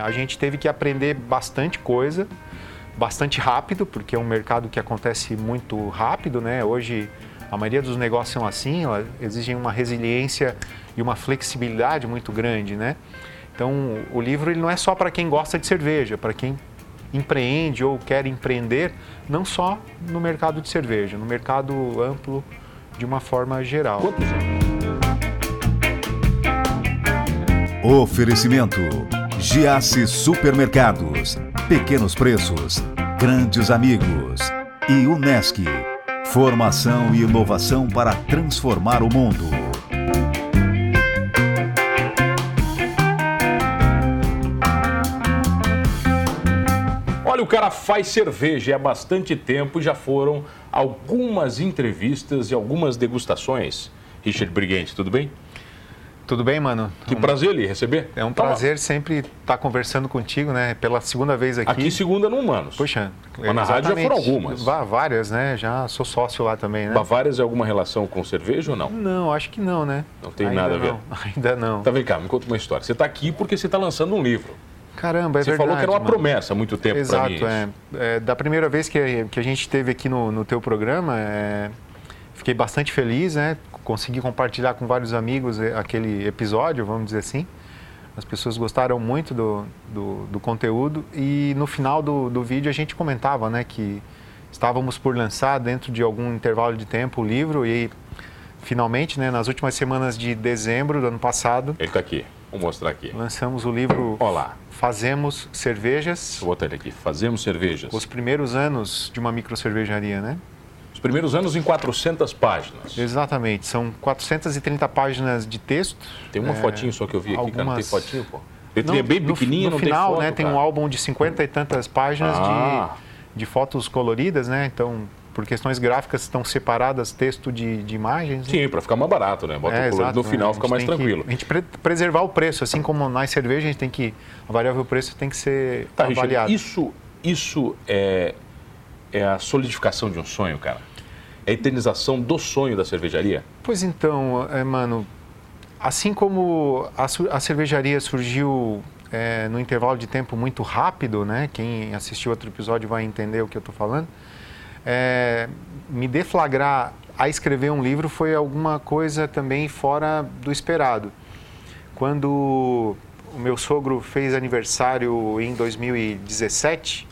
a gente teve que aprender bastante coisa, bastante rápido, porque é um mercado que acontece muito rápido, né? Hoje a maioria dos negócios são assim, exigem uma resiliência e uma flexibilidade muito grande, né? Então, o livro ele não é só para quem gosta de cerveja, para quem empreende ou quer empreender, não só no mercado de cerveja, no mercado amplo de uma forma geral. Oferecimento: Giasse Supermercados, Pequenos Preços, Grandes Amigos e Unesc. Formação e inovação para transformar o mundo. Olha, o cara faz cerveja há bastante tempo e já foram algumas entrevistas e algumas degustações. Richard Briguente, tudo bem? Tudo bem, mano? Que um... prazer lhe receber. É um prazer sempre estar tá conversando contigo, né? Pela segunda vez aqui. Aqui segunda no Humanos. Puxa, Mas na rádio já foram algumas. Várias, né? Já sou sócio lá também, né? Bavárias é alguma relação com cerveja ou não? Não, acho que não, né? Não tem Ainda nada a ver? Não. Ainda não. Então vem cá, me conta uma história. Você está aqui porque você está lançando um livro. Caramba, é Você verdade. Você falou que era uma mano. promessa há muito tempo para mim. Exato, é. é. Da primeira vez que, que a gente esteve aqui no, no teu programa, é, fiquei bastante feliz, né? Consegui compartilhar com vários amigos eh, aquele episódio, vamos dizer assim. As pessoas gostaram muito do, do, do conteúdo e no final do, do vídeo a gente comentava né, que estávamos por lançar dentro de algum intervalo de tempo o livro e finalmente, né, nas últimas semanas de dezembro do ano passado... Ele está aqui, vou mostrar aqui. Lançamos o livro Olá. Fazemos Cervejas. Vou botar ele aqui, Fazemos Cervejas. Os primeiros anos de uma micro cervejaria, né? Os primeiros anos em 400 páginas. Exatamente, são 430 páginas de texto. Tem uma é, fotinho só que eu vi aqui, algumas... cara, não tem fotinho, pô. Letrinha é bem pequenininha, no, no final, tem foto, né, tem um álbum de 50 e tantas páginas ah. de, de fotos coloridas, né? Então, por questões gráficas estão separadas texto de, de imagens. Sim, né? para ficar mais barato, né? Bota é, o colorido no final, né? fica mais tranquilo. Que, a gente pre preservar o preço, assim como na cerveja a gente tem que a variável preço tem que ser tá, avaliado. Richard, isso isso é é a solidificação de um sonho, cara a eternização do sonho da cervejaria? Pois então, é, mano, assim como a, a cervejaria surgiu é, no intervalo de tempo muito rápido, né? Quem assistiu outro episódio vai entender o que eu estou falando. É, me deflagrar a escrever um livro foi alguma coisa também fora do esperado. Quando o meu sogro fez aniversário em 2017,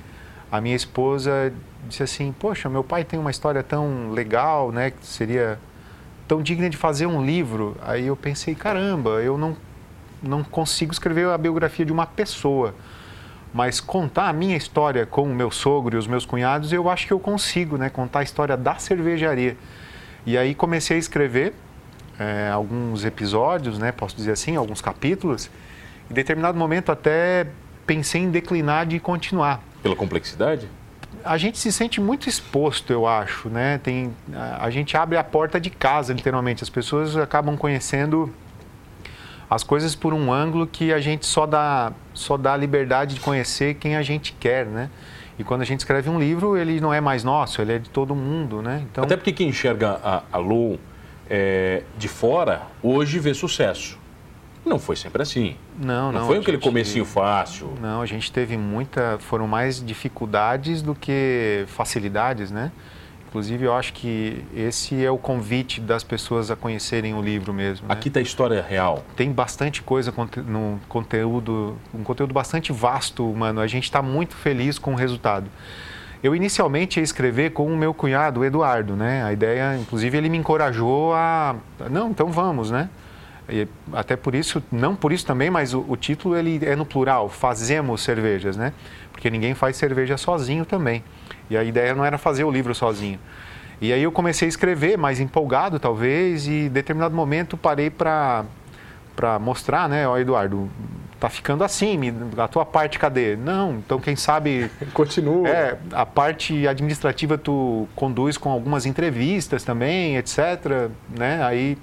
a minha esposa disse assim: Poxa, meu pai tem uma história tão legal, né? Que seria tão digna de fazer um livro. Aí eu pensei: caramba, eu não, não consigo escrever a biografia de uma pessoa. Mas contar a minha história com o meu sogro e os meus cunhados, eu acho que eu consigo, né? Contar a história da cervejaria. E aí comecei a escrever é, alguns episódios, né? Posso dizer assim, alguns capítulos. Em determinado momento até pensei em declinar de continuar. Pela complexidade? A gente se sente muito exposto, eu acho, né? Tem, a, gente abre a porta de casa, literalmente. As pessoas acabam conhecendo as coisas por um ângulo que a gente só dá, só dá liberdade de conhecer quem a gente quer, né? E quando a gente escreve um livro, ele não é mais nosso, ele é de todo mundo, né? Então... Até porque quem enxerga a, a Lou é, de fora, hoje vê sucesso. Não foi sempre assim. Não, não. Não foi aquele gente... comecinho fácil. Não, a gente teve muita. Foram mais dificuldades do que facilidades, né? Inclusive, eu acho que esse é o convite das pessoas a conhecerem o livro mesmo. Né? Aqui está a história real. Tem bastante coisa no conteúdo, um conteúdo bastante vasto, mano. A gente está muito feliz com o resultado. Eu inicialmente ia escrever com o meu cunhado, o Eduardo, né? A ideia, inclusive, ele me encorajou a, não, então vamos, né? E até por isso, não por isso também, mas o, o, título ele é no plural, fazemos cervejas, né? Porque ninguém faz cerveja sozinho também. E a ideia não era fazer o livro sozinho. E aí eu comecei a escrever, mais empolgado talvez, e em determinado momento parei para para mostrar, né, ó Eduardo, tá ficando assim, a tua parte cadê? Não, então quem sabe continua. É, a parte administrativa tu conduz com algumas entrevistas também, etc, né? Aí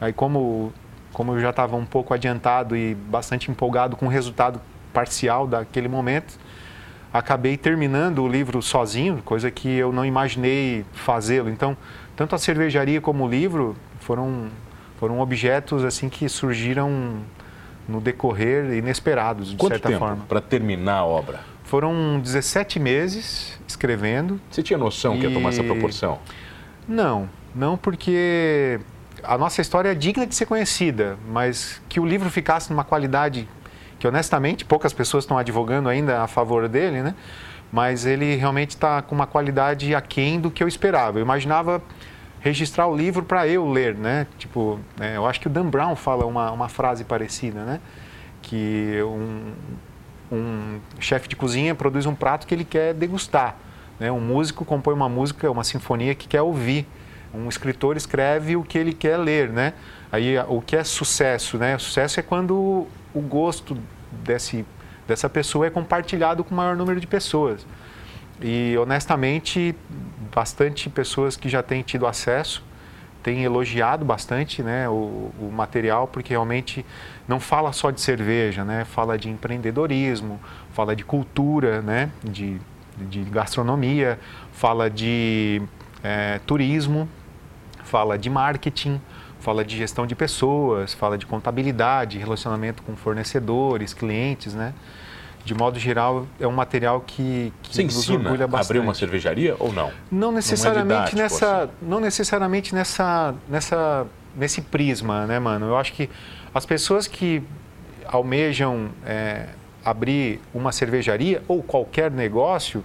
aí como como eu já estava um pouco adiantado e bastante empolgado com o resultado parcial daquele momento, acabei terminando o livro sozinho, coisa que eu não imaginei fazê-lo. Então, tanto a cervejaria como o livro foram foram objetos assim que surgiram no decorrer inesperados, de Quanto certa tempo forma. para terminar a obra? Foram 17 meses escrevendo. Você tinha noção que ia tomar essa E- proporção? Não, não porque a nossa história é digna de ser conhecida, mas que o livro ficasse numa qualidade que honestamente poucas pessoas estão advogando ainda a favor dele, né? Mas ele realmente está com uma qualidade aquém do que eu esperava. Eu imaginava registrar o livro para eu ler, né? Tipo, é, eu acho que o Dan Brown fala uma, uma frase parecida, né? Que um, um chefe de cozinha produz um prato que ele quer degustar. Né? Um músico compõe uma música, uma sinfonia que quer ouvir. Um escritor escreve o que ele quer ler, né? Aí o que é sucesso, né? Sucesso é quando o gosto desse, dessa pessoa é compartilhado com o maior número de pessoas. E honestamente, bastante pessoas que já têm tido acesso têm elogiado bastante né, o, o material, porque realmente não fala só de cerveja, né, fala de empreendedorismo, fala de cultura, né, de, de gastronomia, fala de eh, turismo, fala de marketing, fala de gestão de pessoas, fala de contabilidade, relacionamento com fornecedores, clientes, né? De modo geral, é um material que, que Você nos ensina orgulha bastante. abrir uma cervejaria ou não? Não necessariamente didático, nessa, assim. não necessariamente nessa, nessa, nesse prisma, né, mano? Eu acho que as pessoas que almejam é, abrir uma cervejaria ou qualquer negócio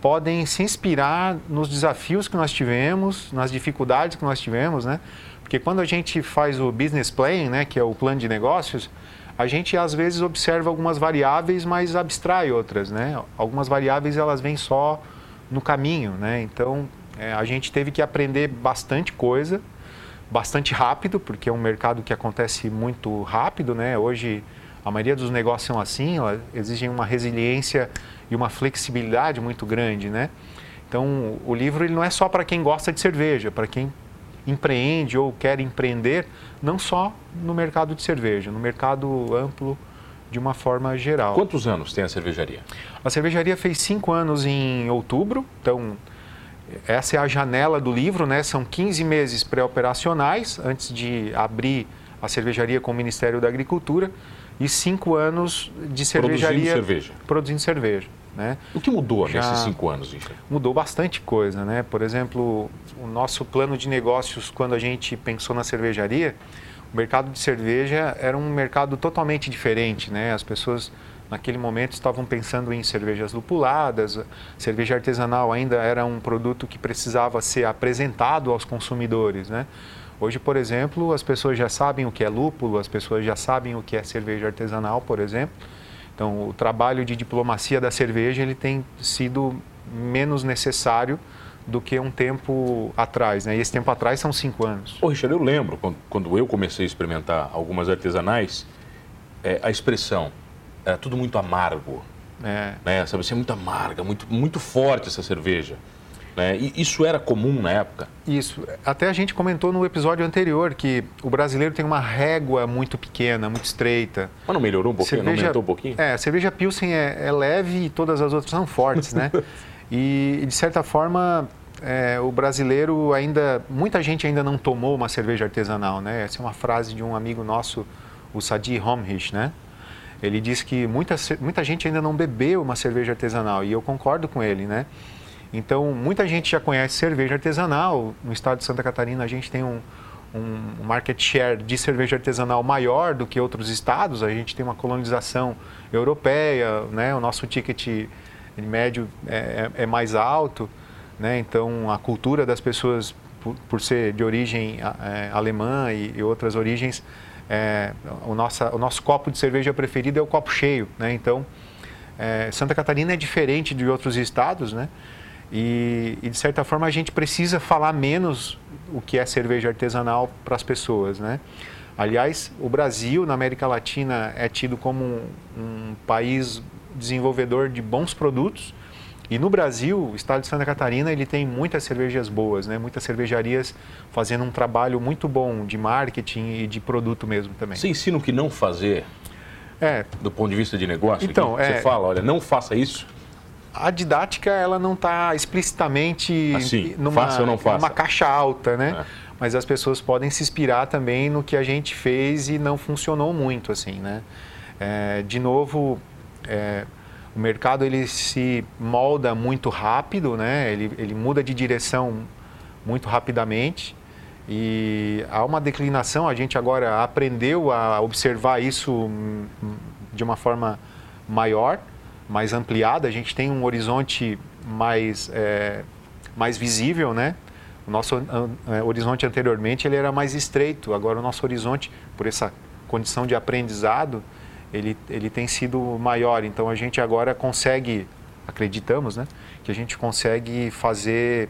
podem se inspirar nos desafios que nós tivemos, nas dificuldades que nós tivemos, né? Porque quando a gente faz o business plan, né, que é o plano de negócios, a gente às vezes observa algumas variáveis, mas abstrai outras, né? Algumas variáveis elas vêm só no caminho, né? Então é, a gente teve que aprender bastante coisa, bastante rápido, porque é um mercado que acontece muito rápido, né? Hoje a maioria dos negócios são assim, exigem uma resiliência e uma flexibilidade muito grande, né? Então o livro ele não é só para quem gosta de cerveja, para quem empreende ou quer empreender, não só no mercado de cerveja, no mercado amplo de uma forma geral. Quantos anos tem a cervejaria? A cervejaria fez cinco anos em outubro, então essa é a janela do livro, né? São 15 meses pré-operacionais antes de abrir a cervejaria com o Ministério da Agricultura e cinco anos de cervejaria cerveja. produzindo cerveja, né? O que mudou Já- nesses cinco anos, Richard? mudou bastante coisa, né? Por exemplo, o nosso plano de negócios quando a gente pensou na cervejaria, o mercado de cerveja era um mercado totalmente diferente, né? As pessoas naquele momento estavam pensando em cervejas lupuladas, cerveja artesanal ainda era um produto que precisava ser apresentado aos consumidores, né? Hoje, por exemplo, as pessoas já sabem o que é lúpulo, as pessoas já sabem o que é cerveja artesanal, por exemplo. Então, o trabalho de diplomacia da cerveja ele tem sido menos necessário do que um tempo atrás. Né? E esse tempo atrás são cinco anos. Ô, Richard, eu lembro quando, quando eu comecei a experimentar algumas artesanais, é, a expressão era tudo muito amargo, É, né? Sabe, assim, é muito amarga, muito, muito forte essa cerveja. Né? Isso era comum na época? isso. Até a gente comentou no episódio anterior que o brasileiro tem uma régua muito pequena, muito estreita. Mas não melhorou um pouquinho? não aumentou um pouquinho? É, a cerveja Pilsen é, é leve e todas as outras são fortes, né? e, de certa forma, é, o brasileiro ainda... Muita gente ainda não tomou uma cerveja artesanal, né? Essa é uma frase de um amigo nosso, o Sadi Homrich, né? Ele diz que muita, muita gente ainda não bebeu uma cerveja artesanal e eu concordo com ele, né? Então, muita gente já conhece cerveja artesanal. No estado de Santa Catarina, a gente tem um, um market share de cerveja artesanal maior do que outros estados. A gente tem uma colonização europeia, né? O nosso ticket médio é, é- é mais alto, né? Então, a cultura das pessoas, por, por ser de origem é, alemã e, e outras origens, é, o, nossa, o nosso copo de cerveja preferido é o copo cheio, né? Então, é, Santa Catarina é diferente de outros estados, né? E, e, de certa forma a gente precisa falar menos o que é cerveja artesanal para as pessoas, né? Aliás, o Brasil na América Latina é tido como um, um país desenvolvedor de bons produtos e no Brasil, o estado de Santa Catarina, ele tem muitas cervejas boas, né? Muitas cervejarias fazendo um trabalho muito bom de marketing e de produto mesmo também. Você ensina o que não fazer É, do ponto de vista de negócio? Então, é- Você fala, olha, não faça isso. A didática ela não está explicitamente Assim, numa, numa caixa alta, né? É. mas as pessoas podem se inspirar também no que a gente fez e não funcionou muito, assim, né? É, de novo, é, o mercado ele se molda muito rápido, né? Ele, ele muda de direção muito rapidamente e há uma declinação. A gente agora aprendeu a observar isso hum, de uma forma maior, mais ampliada. A gente tem um horizonte mais é, mais visível, né? O nosso é, horizonte anteriormente ele era mais estreito, agora o nosso horizonte, por essa condição de aprendizado, ele, ele tem sido maior. Então a gente agora consegue, acreditamos, né, que a gente consegue fazer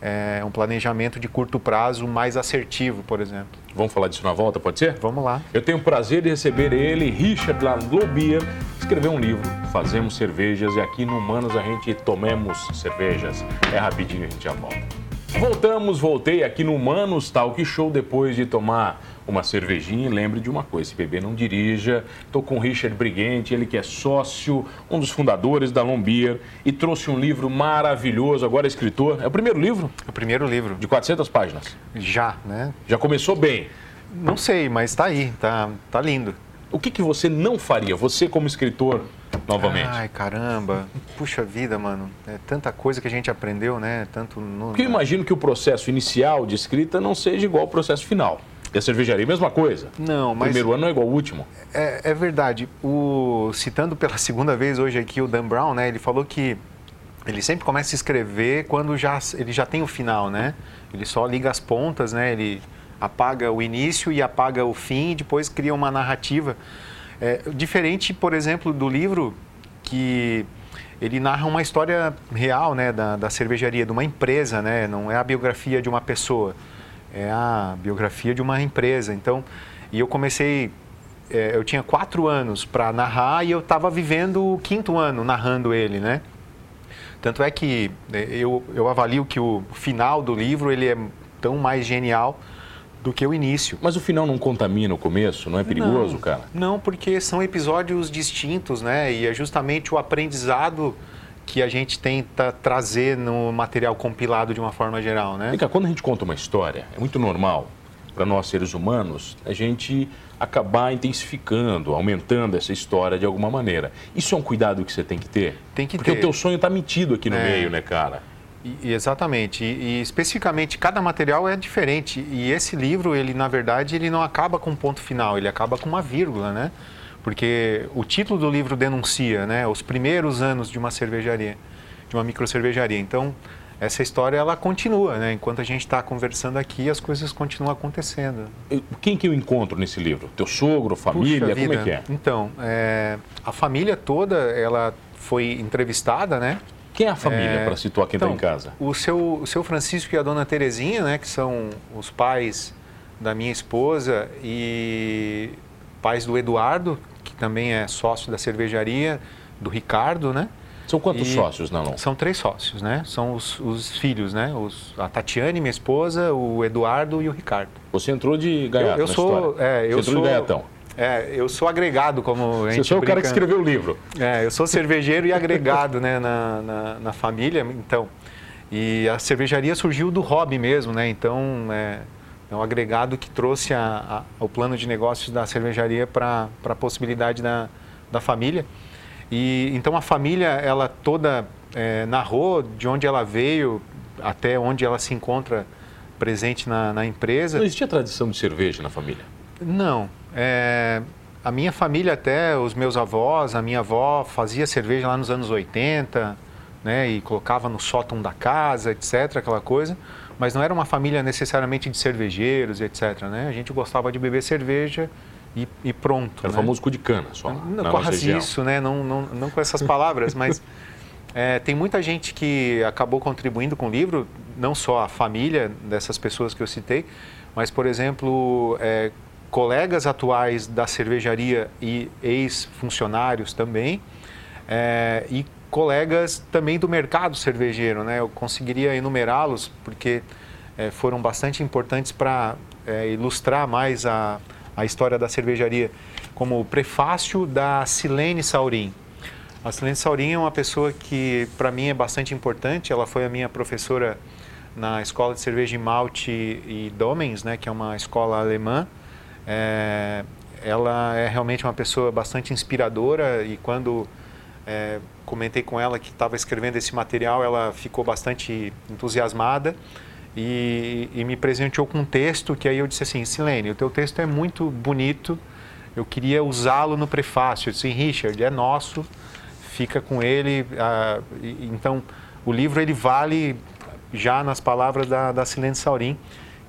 é, um planejamento de curto prazo mais assertivo, por exemplo. Vamos falar disso na volta, pode ser? Vamos lá. Eu tenho o prazer de receber ele, Richard Lalobia, escreveu um livro, Fazemos Cervejas, e aqui no Humanos a gente tomemos cervejas. É rapidinho, a gente já volta. Voltamos, voltei aqui no Humanos Talk Show depois de tomar uma cervejinha. E lembre de uma coisa: se beber, não dirija. Estou com o Richard Brigante, ele que é sócio, um dos fundadores da Lombier e trouxe um livro maravilhoso. Agora é escritor. É o primeiro livro? É o primeiro livro. De 400 páginas? Já, né? Já começou bem? Não sei, mas está aí, tá, tá lindo. O que, que você não faria, você como escritor, novamente? Ai, caramba. Puxa vida, mano. É tanta coisa que a gente aprendeu, né? Tanto no... Porque eu imagino que o processo inicial de escrita não seja igual ao processo final. E a cervejaria, mesma coisa. Não, mas... O primeiro ano não é igual ao último. É, é verdade. O... Citando pela segunda vez hoje aqui o Dan Brown, né? Ele falou que ele sempre começa a escrever quando já, ele já tem o final, né? Ele só liga as pontas, né? Ele apaga o início e apaga o fim e depois cria uma narrativa. É, diferente, por exemplo, do livro que ele narra uma história real né, da, da cervejaria, de uma empresa, né? não é a biografia de uma pessoa, é a biografia de uma empresa. Então, e eu comecei, é, eu tinha quatro anos para narrar e eu estava vivendo o quinto ano narrando ele, né? Tanto é que é, eu, eu avalio que o final do livro ele é tão mais genial do que o início. Mas o final não contamina o começo? Não é perigoso, não, cara? Não, porque são episódios distintos, né? E é justamente o aprendizado que a gente tenta trazer no material compilado de uma forma geral, né? Fica, quando a gente conta uma história, é muito normal para nós seres humanos a gente acabar intensificando, aumentando essa história de alguma maneira. Isso é um cuidado que você tem que ter? Tem que Porque ter. o teu sonho está metido aqui no é. meio, né, cara? E, exatamente. E, e, especificamente, cada material é diferente. E esse livro, ele na verdade, ele não acaba com um ponto final, ele acaba com uma vírgula, né? Porque o título do livro denuncia, né, os primeiros anos de uma cervejaria, de uma microcervejaria. Então, essa história ela continua, né? Enquanto a gente está conversando aqui, as coisas continuam acontecendo. Quem que eu encontro nesse livro? Teu sogro, família, como é que é? Então, é, a família toda, ela foi entrevistada, né? Quem é a família, é, para situar quem está então, em casa? O seu, o seu Francisco e a dona Terezinha, né, que são os pais da minha esposa e pais do Eduardo, que também é sócio da cervejaria, do Ricardo, né? São quantos e sócios, não? São três sócios, né? São os, os filhos, né? Os, a Tatiane, minha esposa, o Eduardo e o Ricardo. Você entrou de gaiato eu, eu sou, é, eu Você entrou sou, de gaiatão. É, eu sou agregado, como a gente Você sou o cara que escreveu o livro. É, eu sou cervejeiro e agregado né, na, na, na, família, então. E a cervejaria surgiu do hobby mesmo, né? Então, é, é um agregado que trouxe a, a, o plano de negócios da cervejaria para a possibilidade da, da família. E então a família, ela toda é, narrou de onde ela veio até onde ela se encontra presente na, na empresa. Não existia tradição de cerveja na família? Não, é, a minha família até, os meus avós, a minha avó fazia cerveja lá nos anos 80, né, e colocava no sótão da casa, etc, aquela coisa, mas não era uma família necessariamente de cervejeiros, etc, né? A gente gostava de beber cerveja e, e pronto. Era né? o famoso cu de cana, só. Não, quase isso, né? Não, não, não com essas palavras, mas é, tem muita gente que acabou contribuindo com o livro, não só a família dessas pessoas que eu citei, mas, por exemplo, é, colegas atuais da cervejaria e ex-funcionários também, é, e colegas também do mercado cervejeiro. Né? Eu conseguiria enumerá-los porque é, foram bastante importantes para é, ilustrar mais a, a história da cervejaria, como o prefácio da Silene Saurim. A Silene Saurim é uma pessoa que, para mim, é bastante importante. Ela foi a minha professora na Escola de Cerveja e Malte e Domens, né, que é uma escola alemã. É, ela é realmente uma pessoa bastante inspiradora e quando comentei com ela que estava escrevendo esse material, ela ficou bastante entusiasmada e, e, me presenteou com um texto que aí eu disse assim, Silene, o teu texto é muito bonito, eu queria usá-lo no prefácio. Eu disse, Richard, é nosso, fica com ele. Ah, então, o livro ele vale já nas palavras da, da Silene Saurim,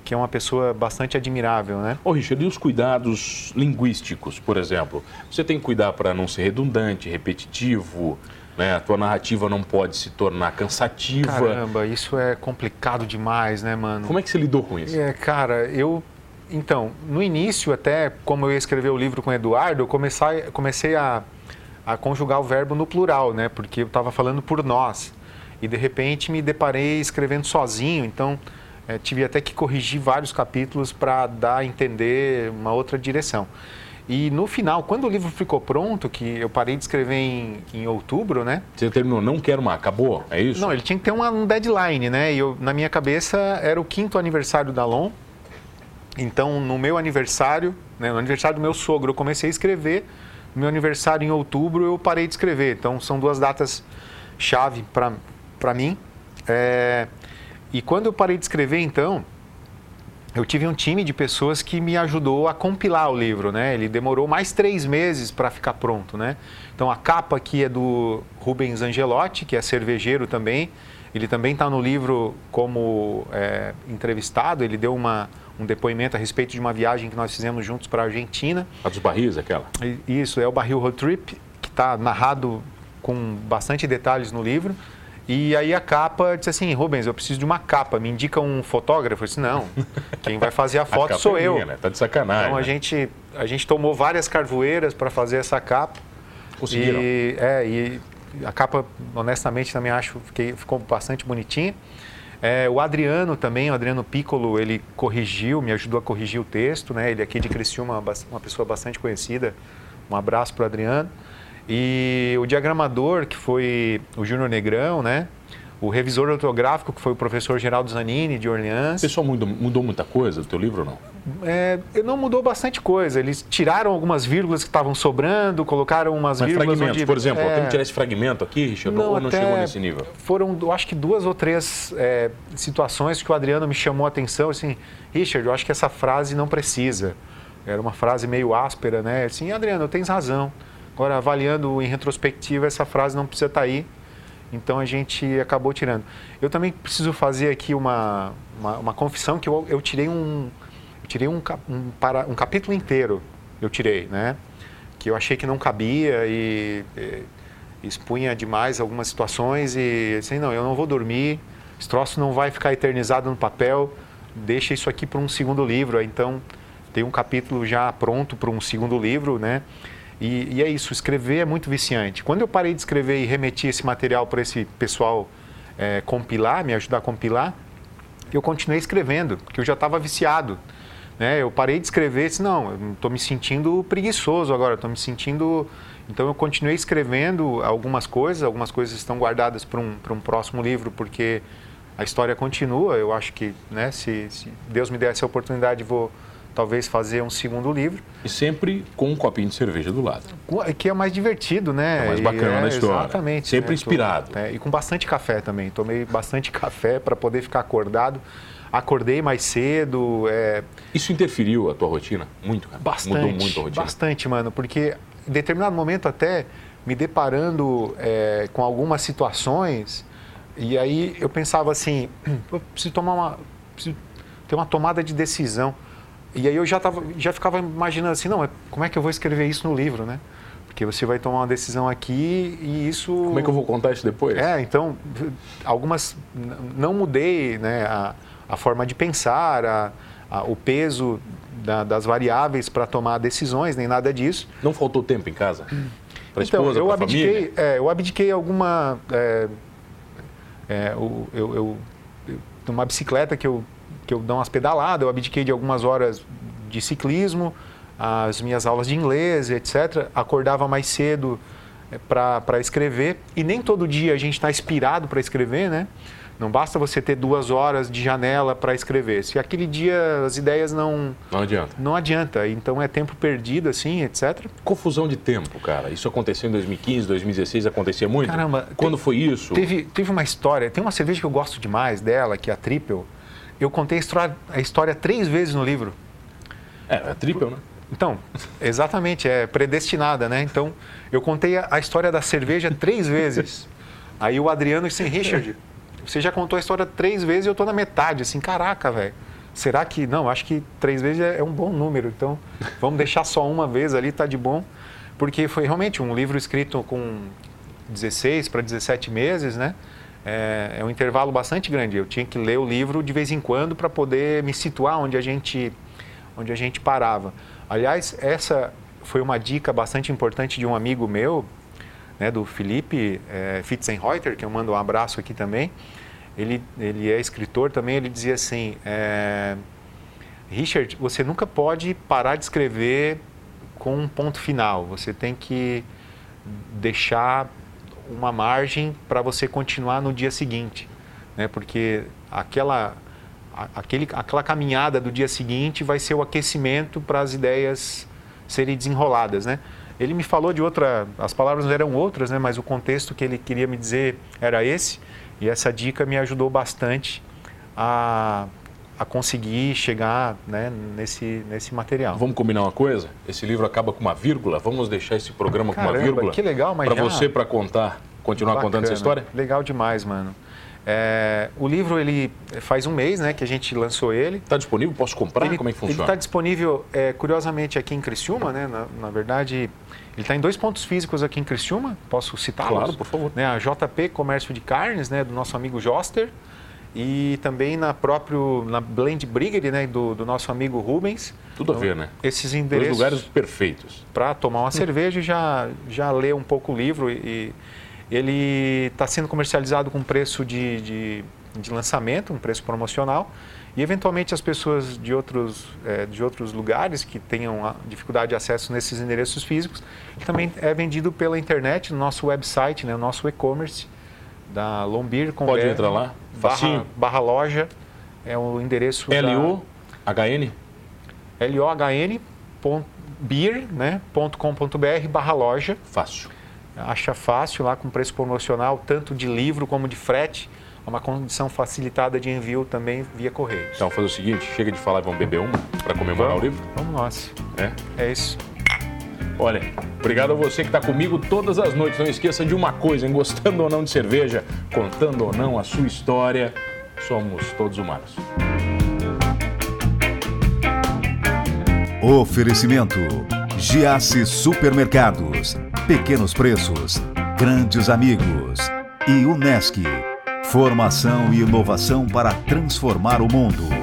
que é uma pessoa bastante admirável, né? Ô, Richard, e os cuidados linguísticos, por exemplo? Você tem que cuidar para não ser redundante, repetitivo, né? A tua narrativa não pode se tornar cansativa. Caramba, isso é complicado demais, né, mano? Como é que você lidou com isso? É, cara, eu... Então, no início até, como eu ia escrever o livro com o Eduardo, eu comecei, comecei a, a conjugar o verbo no plural, né? Porque eu estava falando por nós. E, de repente, me deparei escrevendo sozinho, então é, tive até que corrigir vários capítulos para dar a entender uma outra direção. E no final, quando o livro ficou pronto, que eu parei de escrever em, em outubro, né? Você terminou, não quero mais, acabou, é isso? Não, ele tinha que ter uma, um deadline, né? E eu, na minha cabeça era o quinto aniversário da LOM. Então, no meu aniversário, né, no aniversário do meu sogro, eu comecei a escrever. No meu aniversário, em outubro, eu parei de escrever. Então, são duas datas chave para mim. É, e quando eu parei de escrever, então, eu tive um time de pessoas que me ajudou a compilar o livro, né? Ele demorou mais três meses para ficar pronto, né? Então a capa aqui é do Rubens Angelotti, que é cervejeiro também. Ele também está no livro como é, entrevistado. Ele deu uma, um depoimento a respeito de uma viagem que nós fizemos juntos para a Argentina. A dos barris, aquela? Isso, é o Barril Road Trip, que está narrado com bastante detalhes no livro. E aí a capa disse assim, Rubens, eu preciso de uma capa, me indica um fotógrafo? Eu disse, não, quem vai fazer a foto a sou é eu. Minha, né? Tá de sacanagem. Então a, né? gente, a gente tomou várias carvoeiras para fazer essa capa. Conseguiram? E, é, e a capa, honestamente, também acho que ficou bastante bonitinha. É, o Adriano também, o Adriano Piccolo, ele corrigiu, me ajudou a corrigir o texto, né? Ele aqui de Criciúma, uma pessoa bastante conhecida. Um abraço para o Adriano. E o diagramador, que foi o Júnior Negrão, né? O revisor ortográfico, que foi o professor Geraldo Zanini, de Orleans. O pessoal mudou, mudou muita coisa do teu livro ou não? É, não mudou bastante coisa. Eles tiraram algumas vírgulas que estavam sobrando, colocaram umas Mas vírgulas fragmentos, onde... por exemplo, é... tem que tirar esse fragmento aqui, Richard, não, ou não chegou nesse nível? Foram, eu acho que duas ou três é, situações que o Adriano me chamou a atenção, assim, Richard, eu acho que essa frase não precisa. Era uma frase meio áspera, né? Assim, Adriano, tens razão. Agora, avaliando em retrospectiva, essa frase não precisa estar tá aí. Então a gente acabou tirando. Eu também preciso fazer aqui uma, uma, uma confissão que eu, eu tirei um eu tirei um, um, para, um capítulo inteiro. Eu tirei, né? Que eu achei que não cabia e, e expunha demais algumas situações e assim, não, eu não vou dormir. Esse troço não vai ficar eternizado no papel. Deixa isso aqui para um segundo livro. Então tem um capítulo já pronto para um segundo livro, né? E, e, é isso, escrever é muito viciante. Quando eu parei de escrever e remeti esse material para esse pessoal é, compilar, me ajudar a compilar, eu continuei escrevendo, porque eu já estava viciado. Né? Eu parei de escrever e disse, não, estou me sentindo preguiçoso agora, estou me sentindo... Então eu continuei escrevendo algumas coisas, algumas coisas estão guardadas para um, um próximo livro, porque a história continua. Eu acho que, né, se, se Deus me der essa oportunidade, vou talvez fazer um segundo livro. E sempre com um copinho de cerveja do lado. Que é mais divertido, né? É mais bacana é, na história. Exatamente. Sempre né? inspirado. É, e com bastante café também. Tomei bastante café para poder ficar acordado. Acordei mais cedo. É... Isso interferiu a tua rotina? Muito, cara? Bastante. Mudou muito a rotina? Bastante, mano. Porque em determinado momento até me deparando é, com algumas situações e aí eu pensava assim, eu preciso tomar uma... Preciso ter uma tomada de decisão. E aí eu já, tava, já ficava imaginando assim, não, como é que eu vou escrever isso no livro, né? Porque você vai tomar uma decisão aqui e isso... Como é que eu vou contar isso depois? É, então, algumas... Não mudei né, a, a forma de pensar, a, a, o peso da, das variáveis para tomar decisões, nem nada disso. Não faltou tempo em casa? Para então, esposa, eu abdiquei, família? É, eu abdiquei alguma... É, é, eu, eu, eu, uma bicicleta que eu que eu dou umas pedaladas, eu abdiquei de algumas horas de ciclismo, as minhas aulas de inglês, etc. Acordava mais cedo eh, para escrever e nem todo dia a gente está inspirado para escrever, né? Não basta você ter duas horas de janela para escrever. Se aquele dia as ideias não. Não adianta. Não adianta. Então é tempo perdido, assim, etc. Confusão de tempo, cara. Isso aconteceu em 2015, 2016, acontecia muito? Caramba. Quando foi isso? Teve, teve uma história. Tem uma cerveja que eu gosto demais dela, que é a Triple. Eu contei a história, a história três vezes no livro. É, é Triple, né? Então, exatamente, é predestinada, né? Então, eu contei a, a história da cerveja três vezes. Aí o Adriano disse, Richard, você já contou a história três vezes e eu tô na metade, assim, caraca, velho. Será que. Não, acho que três vezes é, é um bom número, então vamos deixar só uma vez ali, tá de bom. Porque foi realmente um livro escrito com 16 para 17 meses, né? É, é, um intervalo bastante grande. Eu tinha que ler o livro de vez em quando para poder me situar onde a gente, onde a gente parava. Aliás, essa foi uma dica bastante importante de um amigo meu, né, do Felipe é, Fitzenreuter, que eu mando um abraço aqui também. Ele, ele é escritor também, ele dizia assim, é, Richard, você nunca pode parar de escrever com um ponto final, você tem que deixar uma margem para você continuar no dia seguinte, né? porque aquela, aquele, aquela caminhada do dia seguinte vai ser o aquecimento para as ideias serem desenroladas, né? Ele me falou de outra, as palavras eram outras, né, mas o contexto que ele queria me dizer era esse, e essa dica me ajudou bastante a, a conseguir chegar né, nesse, nesse material. Vamos combinar uma coisa? Esse livro acaba com uma vírgula, vamos deixar esse programa Caramba, com uma vírgula? que legal, mas Para já... você, para contar, continuar Bacana. contando essa história? Legal demais, mano. É, o livro ele faz um mês, né, que a gente lançou ele. Está disponível? Posso comprar? Ele, Como é que Ele funciona? está disponível, é, curiosamente, aqui em Criciúma, né? Na, na verdade, ele está em dois pontos físicos aqui em Criciúma. Posso citá-los? Claro, por favor. Né, a JP Comércio de Carnes, né, do nosso amigo Joster, e também na próprio na Blend Briggery, né, do, do nosso amigo Rubens. Tudo a ver, né? Esses Dois endereços lugares perfeitos. para tomar uma cerveja e já, já ler um pouco o livro. E ele está sendo comercializado com preço de, de, de, lançamento, um preço promocional. E eventualmente as pessoas de outros, é, de outros lugares que tenham dificuldade de acesso nesses endereços físicos, também é vendido pela internet, no nosso website, né, no nosso e-commerce da Lombir. Com Pode entrar lá? Barra, barra loja, é o endereço L-U-H-N? beer, né, .com.br barra loja. Fácil. Acha fácil lá com preço promocional, tanto de livro como de frete. É uma condição facilitada de envio também via correio. Então, vamos fazer o seguinte, chega de falar e vamos beber uma para comemorar o livro? Vamos nós. É? É isso. Olha, obrigado a você que está comigo todas as noites. Não esqueça de uma coisa, hein? gostando ou não de cerveja, contando ou não a sua história, somos todos humanos. Oferecimento: Giasse Supermercados, Pequenos Preços, Grandes Amigos e Unesc. Formação e inovação para transformar o mundo.